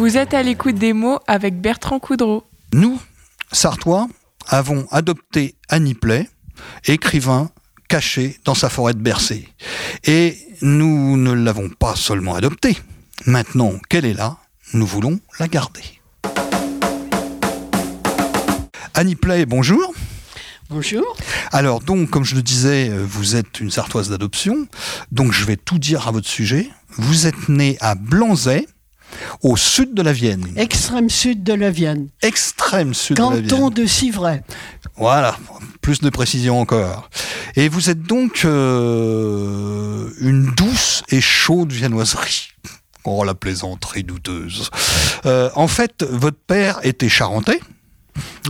Vous êtes à l'écoute des mots avec Bertrand Coudreau. Nous, Sartois, avons adopté Annie Play, écrivain caché dans sa forêt de Bercé. Et nous ne l'avons pas seulement adoptée. Maintenant qu'elle est là, nous voulons la garder. Annie Play, bonjour. Bonjour. Alors donc, comme je le disais, vous êtes une sartoise d'adoption, donc je vais tout dire à votre sujet. Vous êtes née à Blanzay, au sud de la Vienne. Extrême sud de la Vienne. Extrême sud de la Vienne. Canton de Civray. Voilà, plus de précision encore. Et vous êtes donc euh, une douce et chaude viennoiserie. Oh, la plaisanterie douteuse. Euh, en fait, votre père était charentais,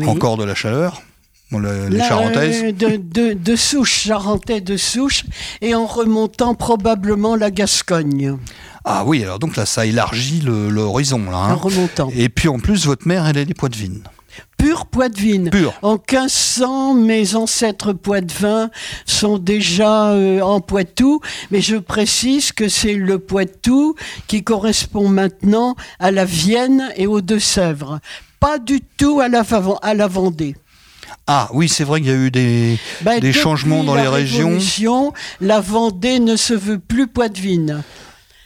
Oui. encore de la chaleur. Bon, le- les charentaises. euh, de, de, de souche, charentais de souche, et en remontant probablement la Gascogne. Ah oui, alors donc là, ça élargit l'horizon. là. hein. En remontant. Et puis en plus, votre mère, elle est des Poitevines. Pur Poitevin. Pur. En 1500, mes ancêtres poitevins sont déjà euh, en Poitou, mais je précise que c'est le Poitou qui correspond maintenant à la Vienne et aux Deux-Sèvres. Pas du tout à la, Fav- à la Vendée. Ah oui, c'est vrai qu'il y a eu des, des depuis changements dans la les régions. La Vendée ne se veut plus poitevine.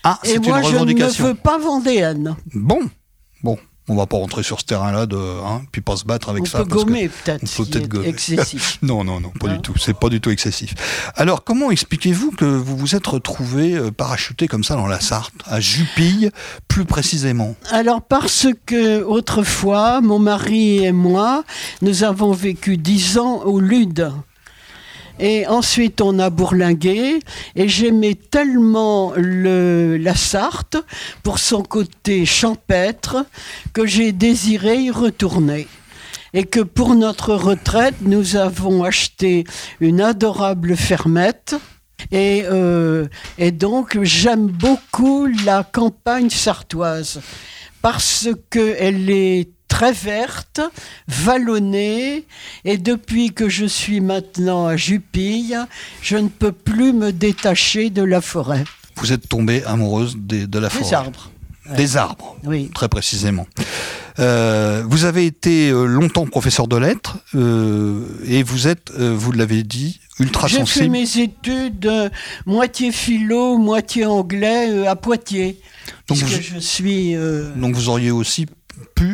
Ah, Et moi, une je ne veux pas vendéenne. Bon, on va pas rentrer sur ce terrain-là, de, hein, puis pas se battre avec On ça. peut parce gommer peut-être. on peut peut-être gommer. Excessif. Non, non, non, pas Hein du tout. C'est pas du tout excessif. Alors, comment expliquez-vous que vous vous êtes retrouvé euh, parachuté comme ça dans la Sarthe, à Jupille, plus précisément? Alors parce que autrefois, mon mari et moi, nous avons vécu dix ans au Lude. Et ensuite, on a bourlingué. Et j'aimais tellement le, la Sarthe pour son côté champêtre que j'ai désiré y retourner. Et que pour notre retraite, nous avons acheté une adorable fermette. Et, euh, et donc, j'aime beaucoup la campagne sartoise parce qu'elle est très verte, vallonnée, et depuis que je suis maintenant à Jupille, je ne peux plus me détacher de la forêt. Vous êtes tombée amoureuse des- de la forêt. Des arbres. Des arbres, Oui. très précisément. Euh, vous avez été euh, longtemps professeur de lettres euh, et vous êtes, euh, vous l'avez dit, ultra J'ai fait sensible. mes études moitié philo, moitié anglais à Poitiers. Donc vous- je suis. Donc vous auriez aussi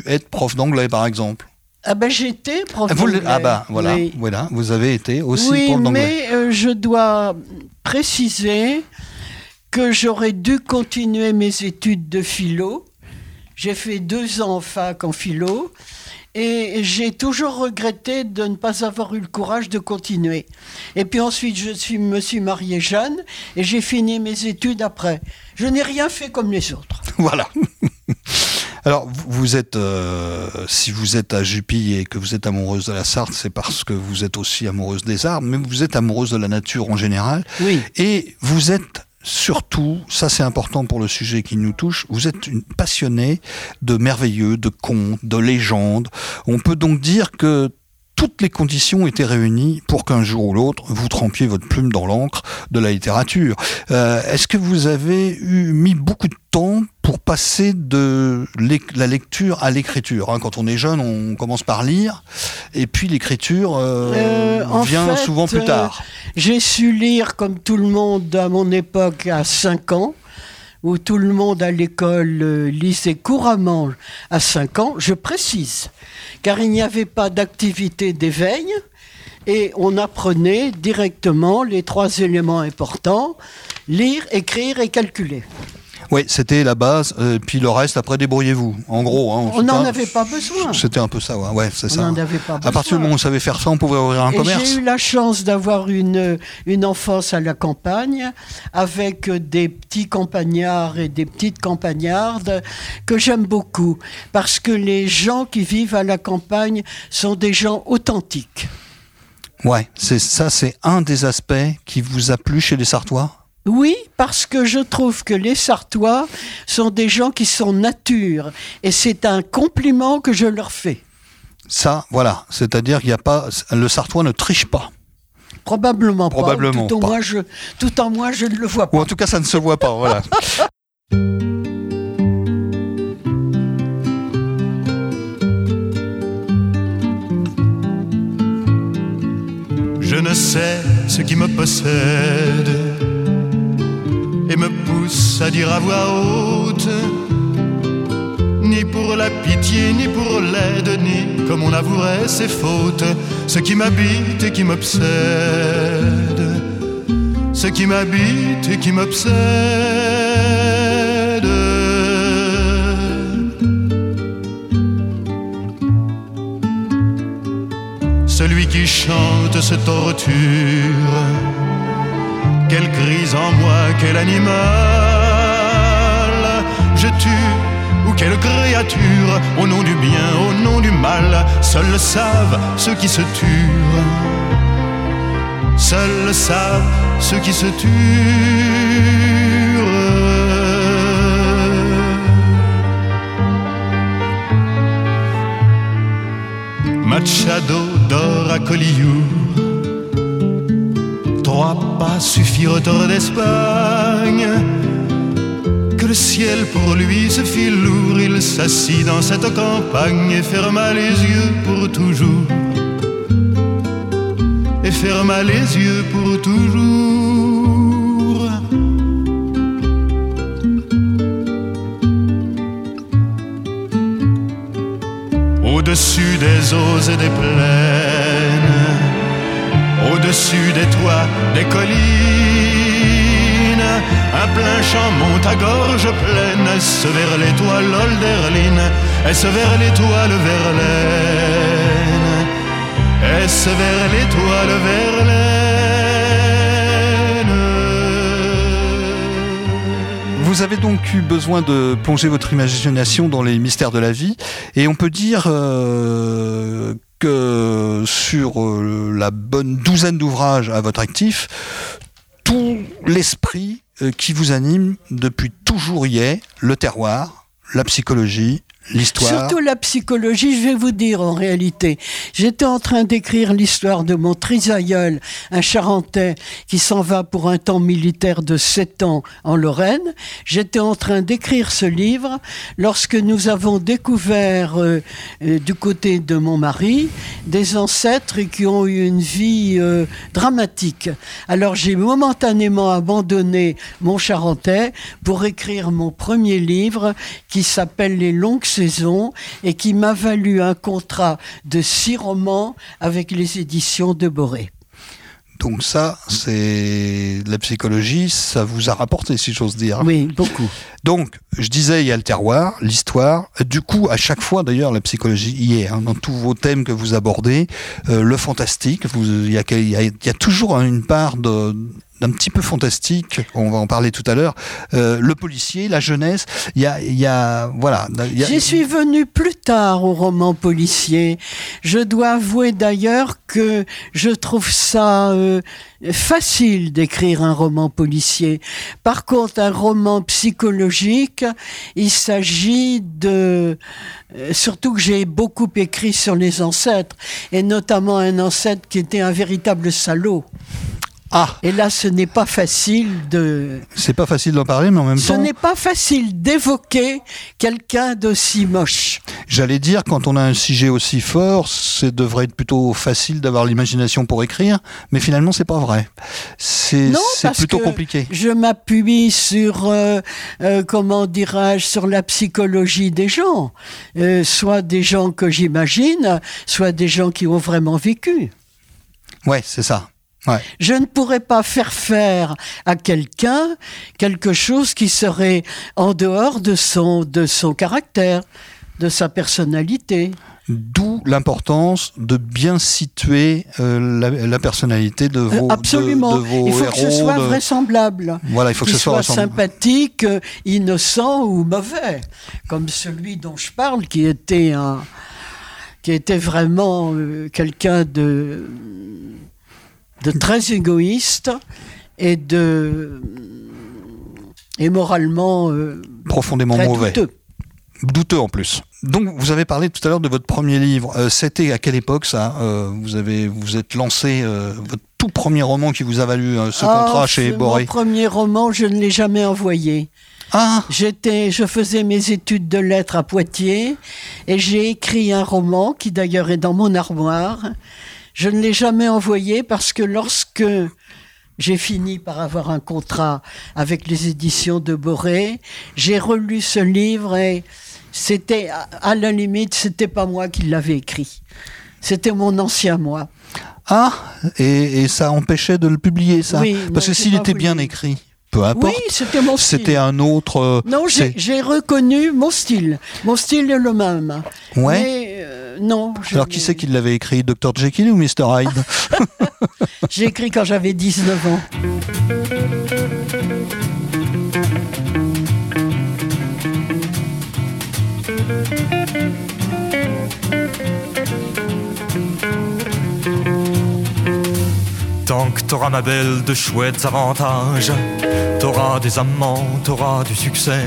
pu être prof d'anglais, par exemple. Ah ben j'étais prof Ah, vous d'anglais. ah bah voilà, Oui. voilà, vous avez été aussi oui, prof d'anglais. mais euh, je dois préciser que j'aurais dû continuer mes études de philo. J'ai fait deux ans en fac en philo et j'ai toujours regretté de ne pas avoir eu le courage de continuer. Et puis ensuite, je suis, me suis marié jeune et j'ai fini mes études après. Je n'ai rien fait comme les autres. Voilà. Alors, vous- êtes, euh, si vous êtes à Jupille et que vous êtes amoureuse de la Sarthe, c'est parce que vous êtes aussi amoureuse des arbres, mais vous êtes amoureuse de la nature en général. Oui. Et vous êtes surtout, ça c'est important pour le sujet qui nous touche, vous êtes une passionnée de merveilleux, de contes, de légendes. On peut donc dire que toutes les conditions étaient réunies pour qu'un jour ou l'autre, vous trempiez votre plume dans l'encre de la littérature. Euh, Est-ce que vous avez eu, mis beaucoup de temps pour passer de la lecture à l'écriture hein? Quand on est jeune, on commence par lire, et puis l'écriture euh, Euh, en vient fait, souvent plus euh, tard. J'ai su lire comme tout le monde à mon époque à 5 ans, où tout le monde à l'école euh, lisait couramment à 5 ans, je précise, car il n'y avait pas d'activité d'éveil et on apprenait directement les trois éléments importants, lire, écrire et calculer. Oui, c'était la base, euh, puis le reste, après, débrouillez-vous. En gros, hein, On n'en avait pas besoin. C'était un peu ça, ouais, ouais c'est On ça. n'en avait pas À partir du besoin. moment où on savait faire ça, on pouvait ouvrir un Et commerce. j'ai eu la chance d'avoir une, une enfance à la campagne avec des petits campagnards et des petites campagnardes que j'aime beaucoup parce que les gens qui vivent à la campagne sont des gens authentiques. Ouais, c'est ça, c'est un des aspects qui vous a plu chez les Sartois? Oui, parce que je trouve que les Sartois sont des gens qui sont nature. Et c'est un compliment que je leur fais. Ça, voilà. C'est-à-dire qu'il n'y a pas. Le Sartois ne triche pas. Probablement, Probablement pas. Tout. En moi, je, tout en moi, je ne le vois pas. Ou en tout cas, ça ne se voit pas. voilà. Je ne sais ce qui me possède et me pousse à dire à voix haute, ni pour la pitié, ni pour l'aide, ni comme on avouerait ses fautes, ce qui m'habite et qui m'obsède, ce qui m'habite et qui m'obsède. Celui qui chante se torture quelle crise en moi, quel animal je tue ou quelle créature au nom du bien, au nom du mal. Seuls savent ceux qui se tuent. Seuls savent ceux qui se tuent. Machado dort à Collioure trois pas suffirent hors d'Espagne. Que le ciel pour lui se fit lourd, il s'assit dans cette campagne et ferma les yeux pour toujours. Et ferma les yeux pour toujours. Au-dessus des eaux et des plaines au-dessus des toits, des collines. Un plein champ monte à gorge pleine, est-ce vers l'étoile Olderline, est-ce vers l'étoile Verlaine, est-ce vers l'étoile Verlaine. Vous avez donc eu besoin de plonger votre imagination dans les mystères de la vie, et on peut dire euh, que sur euh, la bonne douzaine d'ouvrages à votre actif, tout l'esprit euh, qui vous anime depuis toujours y est, le terroir, la psychologie, Surtout la psychologie, je vais vous dire en réalité. J'étais en train d'écrire l'histoire de mon trisaïeul, un Charentais qui s'en va pour un temps militaire de 7 ans en Lorraine. J'étais en train d'écrire ce livre lorsque nous avons découvert euh, euh, du côté de mon mari des ancêtres qui ont eu une vie euh, dramatique. Alors j'ai momentanément abandonné mon Charentais pour écrire mon premier livre qui s'appelle Les longues saison et qui m'a valu un contrat de six romans avec les éditions de Boré. Donc ça, c'est la psychologie, ça vous a rapporté, si j'ose dire. Oui, beaucoup. Donc, je disais, il y a le terroir, l'histoire. Du coup, à chaque fois, d'ailleurs, la psychologie y est. Hein, dans tous vos thèmes que vous abordez, euh, le fantastique, il y, y, a toujours une part d'un petit peu fantastique, on va en parler tout à l'heure, euh, le policier, la jeunesse, il y a, y a, voilà. J'y suis venu plus tard au roman policier. Je dois avouer d'ailleurs que je trouve ça euh, facile d'écrire un roman policier. Par contre, un roman psychologique, il s'agit de... Euh, surtout que j'ai beaucoup écrit sur les ancêtres, et notamment un ancêtre qui était un véritable salaud. Ah. Et là, ce n'est pas facile de. C'est pas facile d'en parler, mais en même temps. Ce n'est pas facile d'évoquer quelqu'un d'aussi moche. J'allais dire, quand on a un sujet aussi fort, ça devrait être plutôt facile d'avoir l'imagination pour écrire, mais finalement, c'est pas vrai. C'est plutôt compliqué. Je m'appuie sur, euh, euh, comment dirais-je, sur la psychologie des gens. Euh, soit des gens que j'imagine, soit des gens qui ont vraiment vécu. Ouais, c'est ça. Je ne pourrais pas faire faire à quelqu'un quelque chose qui serait en dehors de son, de son caractère, de sa personnalité. D'où l'importance de bien situer euh, la, personnalité de vos, Absolument. De, vos il faut que ce soit vraisemblable. Voilà, il faut que ce soit, sympathique, euh, innocent ou mauvais, comme celui dont je parle, qui était un, qui était vraiment euh, quelqu'un de de très égoïste et de et moralement euh, profondément mauvais. Douteux. douteux. en plus. Donc vous avez parlé tout à l'heure de votre premier livre. Euh, c'était à quelle époque ça? Euh, Vous avez vous êtes lancé votre tout premier roman qui vous a valu ce ah, contrat chez Boré. Mon premier roman, je ne l'ai jamais envoyé. Ah. J'étais, je faisais mes études de lettres à Poitiers et j'ai écrit un roman qui d'ailleurs est dans mon armoire Je ne l'ai jamais envoyé parce que lorsque j'ai fini par avoir un contrat avec les éditions de Boré, j'ai relu ce livre et c'était, à la limite, c'était pas moi qui l'avais écrit. C'était mon ancien moi. Ah, et, et ça empêchait de le publier, ça Oui, Parce que s'il était voulu. bien écrit, peu importe. Oui, c'était mon style. C'était un autre. euh, Non, j'ai reconnu mon style. Mon style est le même. Ouais. Mais non. je Alors qui c'est qui l'avait écrit? Dr Jekyll ou Mr Hyde? J'ai écrit quand j'avais 19 ans. Tant que t'auras ma belle de chouettes avantages, t'auras des amants, t'auras du succès,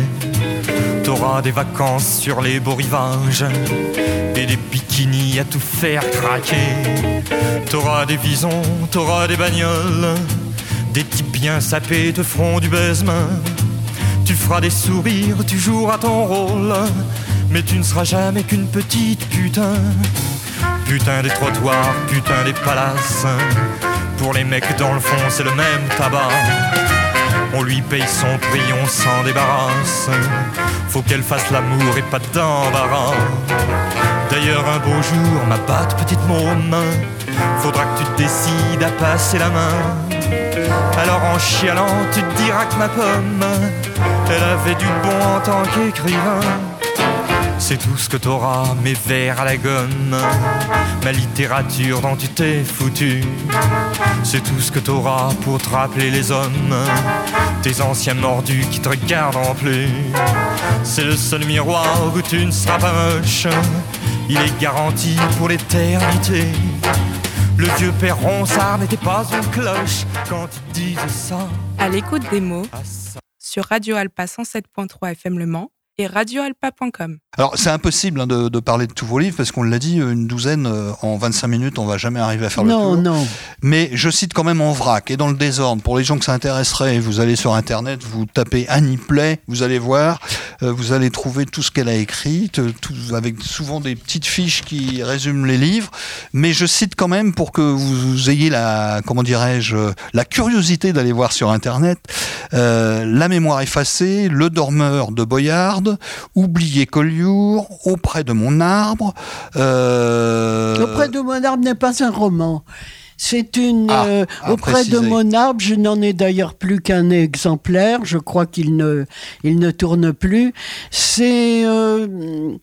t'auras des vacances sur les beaux rivages des bikinis à tout faire craquer. T'auras des visons, t'auras des bagnoles, des types bien sapés te feront du baisement. Tu feras des sourires, tu joueras ton rôle, mais tu ne seras jamais qu'une petite putain. Putain des trottoirs, putain des palaces. Pour les mecs dans le fond, c'est le même tabac. On lui paye son prix, on s'en débarrasse. Faut qu'elle fasse l'amour et pas d'embarras. D'ailleurs, un beau jour, ma batte petite môme, faudra que tu te décides à passer la main. Alors en chialant, tu te diras que ma pomme, elle avait du bon en tant qu'écrivain. C'est tout ce que t'auras, mes vers à la gomme, ma littérature dont tu t'es foutu. C'est tout ce que t'auras pour te rappeler les hommes, tes anciens mordus qui te regardent en plus. C'est le seul miroir où tu ne seras pas moche, il est garanti pour l'éternité. Le vieux père Ronsard n'était pas une cloche quand il disait ça. À l'écoute des mots sur Radio Alpa 107.3 FM Le Mans et radioalpa.com. Alors c'est impossible hein, de, de parler de tous vos livres parce qu'on l'a dit, une douzaine euh, en 25 minutes, on va jamais arriver à faire Non, le tour. non. Mais je cite quand même en vrac et dans le désordre. Pour les gens que ça intéresserait, vous allez sur internet, vous tapez Annie Play, vous allez voir, euh, vous allez trouver tout ce qu'elle a écrit, tout- avec souvent des petites fiches qui résument les livres. Mais je cite quand même pour que vous ayez la, comment dirais-je, la curiosité d'aller voir sur internet. euh, la mémoire effacée, Le dormeur de Boyard, Oublié Collioure, Auprès de mon arbre. euh, Auprès de mon arbre n'est pas un roman. C'est une. Ah, euh, auprès de mon arbre, je n'en ai d'ailleurs plus qu'un exemplaire. Je crois qu'il ne, il ne tourne plus. C'est euh,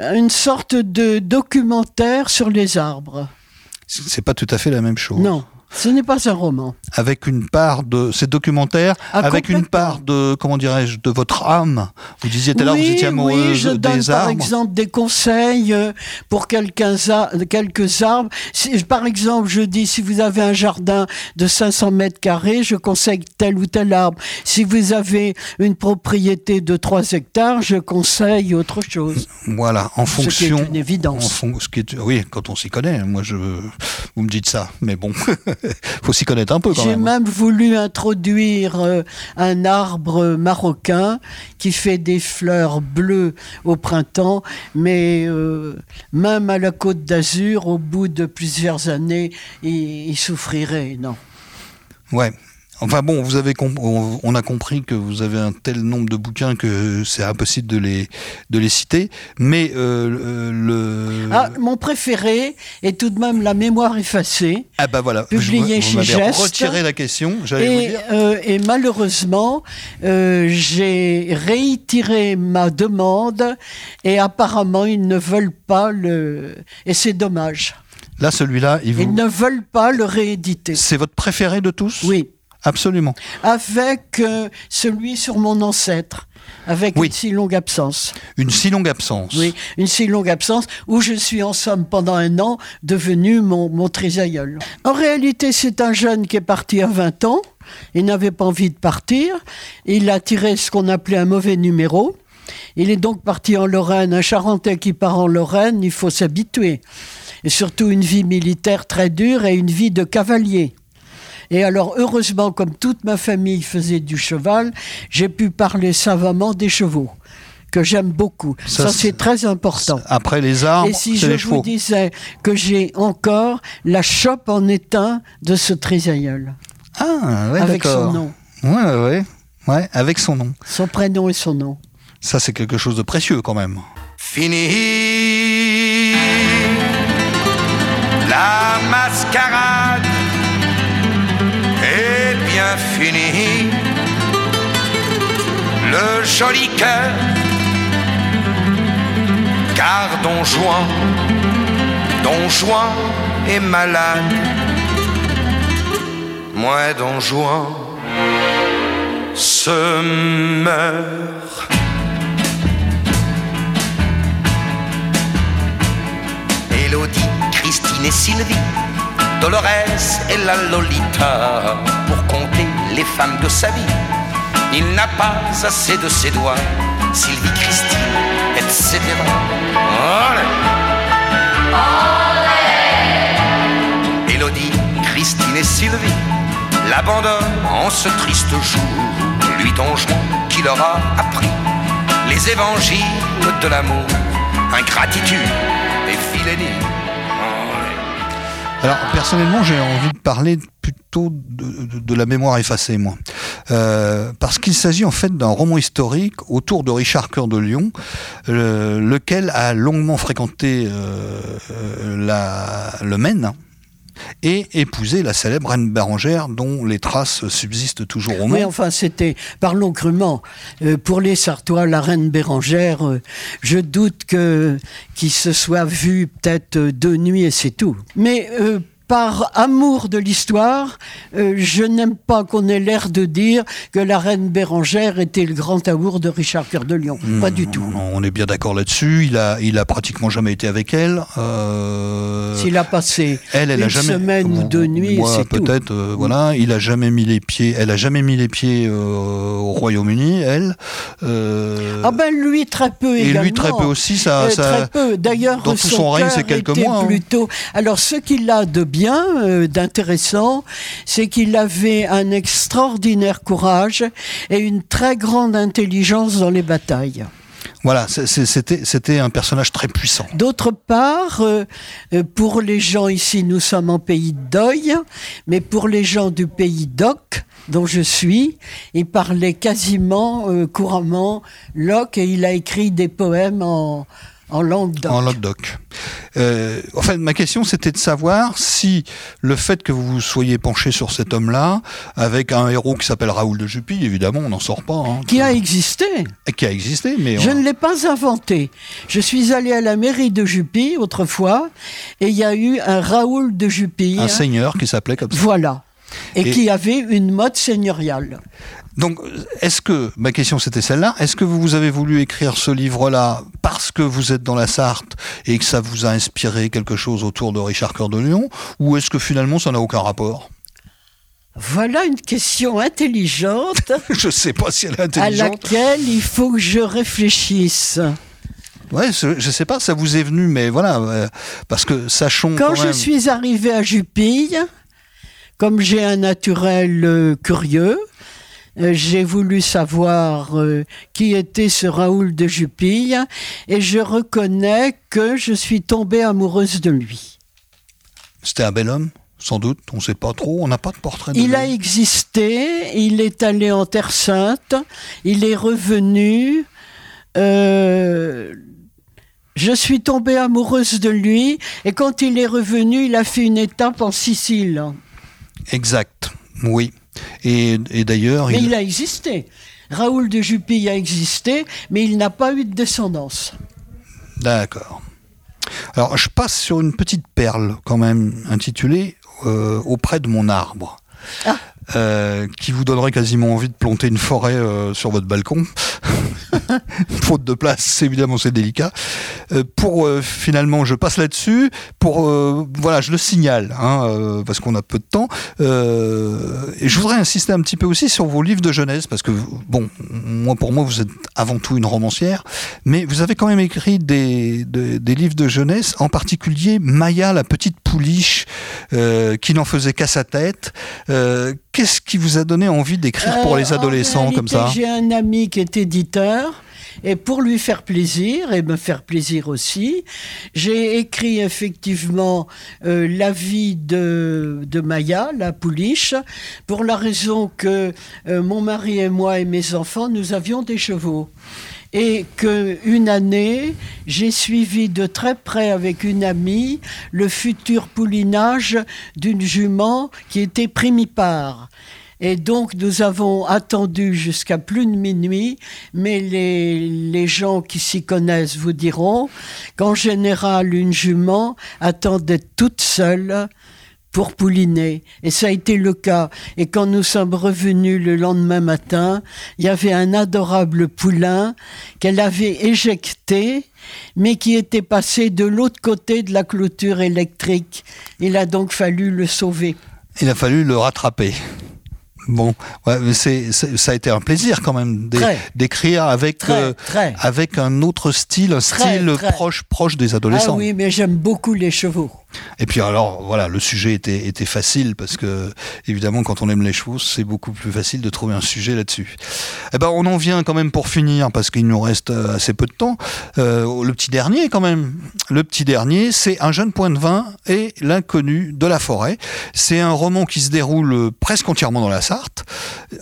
une sorte de documentaire sur les arbres. C'est pas tout à fait la même chose. Non, ce n'est pas un roman. avec une part de ces documentaires, Ah, avec une part de comment dirais-je de votre âme. Vous disiez tout à l'heure vous étiez amoureuse oui, je donne des par arbres. exemple des conseils euh, pour quelques, arbres. Si- par exemple, je dis si vous avez un jardin de 500 mètres carrés, je conseille tel ou tel arbre. Si vous avez une propriété de 3 hectares, je conseille autre chose. Voilà, en Ce qui est fonction. une en évidence. fon- ce qui est- oui, quand on s'y connaît. Moi, je, vous me dites ça, mais bon, faut s'y connaître un peu quand J'ai même. voulu introduire euh, un arbre marocain qui fait des fleurs bleues au printemps, mais euh, même à la côte d'Azur, au bout de plusieurs années, il, il souffrirait. Non. Ouais. Enfin bon, vous avez on a compris que vous avez un tel nombre de bouquins que c'est impossible de les de les citer. Mais euh, le Ah, mon préféré est tout de même La mémoire effacée. ah bah voilà, publié vous, chez Geste. retiré la question. J'allais vous Et, dire. euh, et malheureusement, euh, j'ai réitéré ma demande et apparemment ils ne veulent pas le... Et c'est dommage. Là, celui-là, il vous. Ils ne veulent pas le rééditer. C'est votre préféré de tous? Oui, Absolument. avec euh, celui sur mon ancêtre, avec Oui. une si longue absence. Une si longue absence. Oui, une si longue absence où je suis en somme pendant un an devenu mon, mon trisaïeul. En réalité, c'est un jeune qui est parti à 20 ans. Il n'avait pas envie de partir. Il a tiré ce qu'on appelait un mauvais numéro. Il est donc parti en Lorraine. Un Charentais qui part en Lorraine, il faut s'habituer. Et surtout une vie militaire très dure et une vie de cavalier. Et alors, heureusement, comme toute ma famille faisait du cheval, j'ai pu parler savamment des chevaux que j'aime beaucoup. Ça, Ça, c'est- très important. Après les arbres, Et si je les vous chevaux. disais que j'ai encore la chope en étain de ce trisaïeul, Ah, ouais, avec son nom, Ouais, ouais, ouais. Ouais, avec son nom. son prénom et son nom. Ça, c'est quelque chose de précieux quand même. Fini la mascarade Le joli cœur, car Don Juan, Don Juan est malade. Moi, Don Juan se meurt. Élodie, Christine et Sylvie, Dolores et la Lolita, pour compter les femmes de sa vie. Il n'a pas assez de ses doigts, Sylvie, Christine, etc. Olé. Élodie, Christine et Sylvie l'abandonnent en ce triste jour. Lui dongeron qui leur a appris les évangiles de l'amour, ingratitude et philénie. Alors, personnellement, j'ai envie de parler plutôt de, la mémoire effacée, moi. Euh, parce qu'il s'agit en fait d'un roman historique autour de Richard Cœur de Lion, euh, lequel a longuement fréquenté euh, euh, le Maine et épousé la célèbre reine Bérangère dont les traces subsistent toujours au Oui, monde. enfin, c'était, parlons crûment, euh, pour les Sartois, la reine Bérangère, euh, je doute que qu'ils se soient vus peut-être euh, deux nuits et c'est tout. Mais euh, par amour de l'histoire, euh, je n'aime pas qu'on ait l'air de dire que la reine Bérangère était le grand amour de Richard Cœur de Lion. Pas du tout. On est bien d'accord là-dessus. Il a, il a pratiquement jamais été avec elle. Euh, S'il a passé Elle, elle une a jamais. semaine ou deux nuits, c'est tout. peut-être. euh, voilà, il a jamais mis les pieds. Elle a jamais mis les pieds euh, au Royaume-Uni. Elle. Ah ben lui très peu et également. lui très peu aussi. Ça, ça- très peu. D'ailleurs, dans tout son, son règne, c'est quelques mois, hein. Plutôt. Alors, ce qu'il a de bien, euh, d'intéressant, c'est qu'il avait un extraordinaire courage et une très grande intelligence dans les batailles. Voilà, c'était, un personnage très puissant. D'autre part, euh, euh, pour les gens ici, nous sommes en pays de deuil, mais pour les gens du pays d'Oc, dont je suis, il parlait quasiment euh, couramment l'Oc et il a écrit des poèmes en, en langue d'Oc. En Languedoc. Euh, enfin, ma question, c'était de savoir si le fait que vous soyez penché sur cet homme-là, avec un héros qui s'appelle Raoul de Jupy, évidemment, on n'en sort pas, hein, Qui a existé qui a existé, mais Je on- ne l'ai pas inventé. Je suis allé à la mairie de Jupy autrefois et il y a eu un Raoul de Jupy. un seigneur qui s'appelait comme ça. Voilà. Et, Et- qui avait une mode seigneuriale. Donc, est-ce que, ma question c'était celle-là, est-ce que vous avez voulu écrire ce livre-là parce que vous êtes dans la Sarthe et que ça vous a inspiré quelque chose autour de Richard Cœur de Lion, ou est-ce que finalement ça n'a aucun rapport? Voilà une question intelligente Je sais pas si elle est à intelligente. laquelle il faut que je réfléchisse. Ouais, je sais pas, ça vous est venu, mais voilà, euh, parce que sachons Quand quand je suis arrivée à Jupille, comme j'ai un naturel euh, curieux, j'ai voulu savoir euh, qui était ce Raoul de Jupille et je reconnais que je suis tombée amoureuse de lui. c'était un bel homme, sans doute, on sait pas trop, on n'a pas de portrait de Il lui. a existé, il est allé en Terre Sainte, il est revenu. euh, je suis tombée amoureuse de lui et quand il est revenu, il a fait une étape en Sicile. Exact, oui. Et, et d'ailleurs, Mais il- il a existé. Raoul de Jupille a existé, mais il n'a pas eu de descendance. D'accord. Alors, je passe sur une petite perle, quand même, intitulée euh, Auprès de mon arbre. Ah. Euh, qui vous donnerait quasiment envie de planter une forêt euh, sur votre balcon. Faute de place, évidemment c'est délicat. Euh, pour euh, finalement, je passe là-dessus. Pour euh, voilà, je le signale hein, parce qu'on a peu de temps. Et je voudrais insister un petit peu aussi sur vos livres de jeunesse parce que bon, moi pour moi vous êtes avant tout une romancière, mais vous avez quand même écrit des, des, des livres de jeunesse, en particulier Maya la petite pouliche qui n'en faisait qu'à sa tête. Qu'est-ce qui vous a donné envie d'écrire pour les adolescents en comme ça J'ai un ami qui est éditeur Et pour lui faire plaisir et me faire plaisir aussi, j'ai écrit effectivement euh, la vie de, Maya, la pouliche, pour la raison que euh, mon mari et moi et mes enfants, nous avions des chevaux et qu'une année, j'ai suivi de très près avec une amie le futur poulinage d'une jument qui était primipare. Et donc, nous avons attendu jusqu'à plus de minuit, mais les, les gens qui s'y connaissent vous diront qu'en général, une jument attend d'être toute seule pour pouliner. Et ça a été le cas. Et quand nous sommes revenus le lendemain matin, il y avait un adorable poulain qu'elle avait éjecté, mais qui était passé de l'autre côté de la clôture électrique. Il a donc fallu le sauver. Il a fallu le rattraper. Bon, ouais, mais c'est, ça a été un plaisir quand même d'écrire avec Très, euh, très. avec un autre style, un Très, style proche proche des Ah adolescents. oui, mais j'aime beaucoup les chevaux. Et puis alors voilà, le sujet était était facile parce que évidemment quand on aime les chevaux, c'est beaucoup plus facile de trouver un sujet là-dessus. Eh ben on en vient quand même pour finir parce qu'il nous reste euh, assez peu de temps. Euh, le petit dernier quand même. Le petit dernier, c'est un jeune point de vin et l'inconnu de la forêt. C'est un roman qui se déroule presque entièrement dans la Sarthe.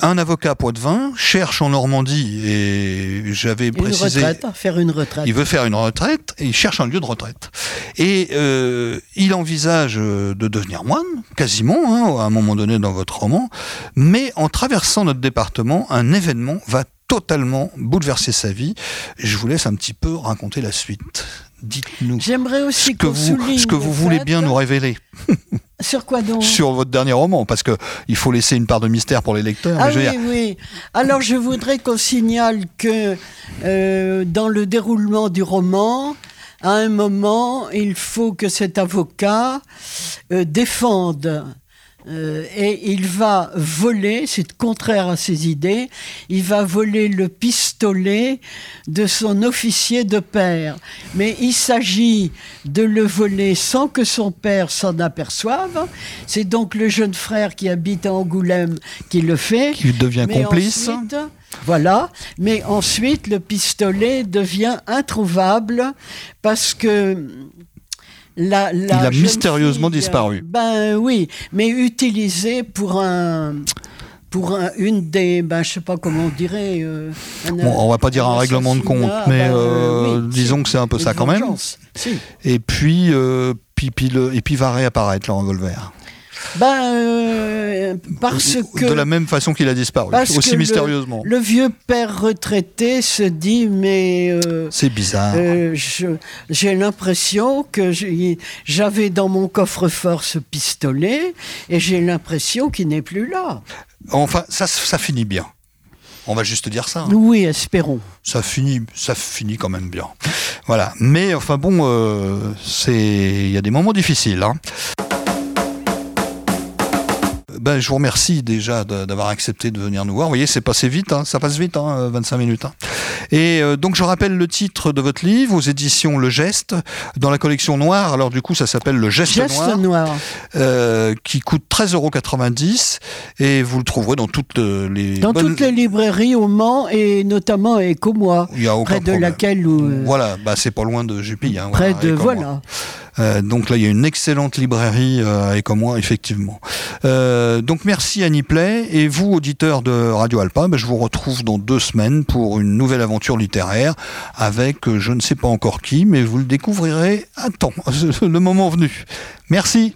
Un avocat point de vin cherche en Normandie et j'avais précisé. retraite, faire une retraite. Il veut faire une retraite et il cherche un lieu de retraite. Et euh, il envisage euh, de devenir moine, quasiment, hein, à un moment donné dans votre roman. Mais en traversant notre département, un événement va totalement bouleverser sa vie. Je vous laisse un petit peu raconter la suite. Dites-nous J'aimerais ce aussi que qu'on vous, ce que vous voulez fait- bien nous révéler Sur quoi donc? Sur votre dernier roman, parce que il faut laisser une part de mystère pour les lecteurs. Ah oui, dire, oui. Alors je voudrais qu'on signale que euh, dans le déroulement du roman, à un moment, il faut que cet avocat euh, défende. Euh, et il va voler, c'est contraire à ses idées, il va voler le pistolet de son officier de père. Mais il s'agit de le voler sans que son père s'en aperçoive. C'est donc le jeune frère qui habite à Angoulême qui le fait. qui devient Mais complice. ensuite, voilà. Mais ensuite, le pistolet devient introuvable parce que la, la Il a mystérieusement fille, disparu. Ben oui, mais utilisé pour un pour un- une des, ben, je sais pas comment on dirait. euh, un- Bon, on va pas dire un règlement de compte, assassinat, mais ben, euh, oui, disons que c'est un peu ça quand même. si. Et puis, euh, puis, puis le, et puis va réapparaître le revolver. Ben, euh, parce que de la même façon qu'il a disparu, aussi le- mystérieusement. le vieux père retraité se dit mais euh, C'est bizarre. Euh, J'ai l'impression que j'avais dans mon coffre-fort ce pistolet et j'ai l'impression qu'il n'est plus là. Enfin, ça, ça finit bien. On va juste dire ça. hein. Oui, espérons. Ça finit, ça finit quand même bien. Voilà. Mais enfin bon, euh, c'est, il y a des moments difficiles. hein. Ben, je vous remercie déjà d'avoir accepté de venir nous voir. Vous voyez, c'est passé vite, hein, ça passe vite, hein, euh, 25 minutes. hein. Et euh, donc, je rappelle le titre de votre livre aux éditions Le Geste, dans la collection Noire. Alors, du coup, ça s'appelle Le Geste, Geste Noir, noir. euh, qui coûte 13,90 euros. Et vous le trouverez dans toutes euh, les Dans bonnes- toutes les librairies au Mans et notamment à Écomois, Il y a aucun près de problème. laquelle où, euh, Voilà, bah c'est pas loin de Jupille. Hein, près voilà, de voilà. Euh, donc là, il y a une excellente librairie euh, et comme moi, effectivement. Euh, donc merci Annie Play et vous, auditeurs de Radio Alpa, ben, je vous retrouve dans deux semaines pour une nouvelle aventure littéraire avec euh, je ne sais pas encore qui, mais vous le découvrirez à temps, le moment venu. Merci.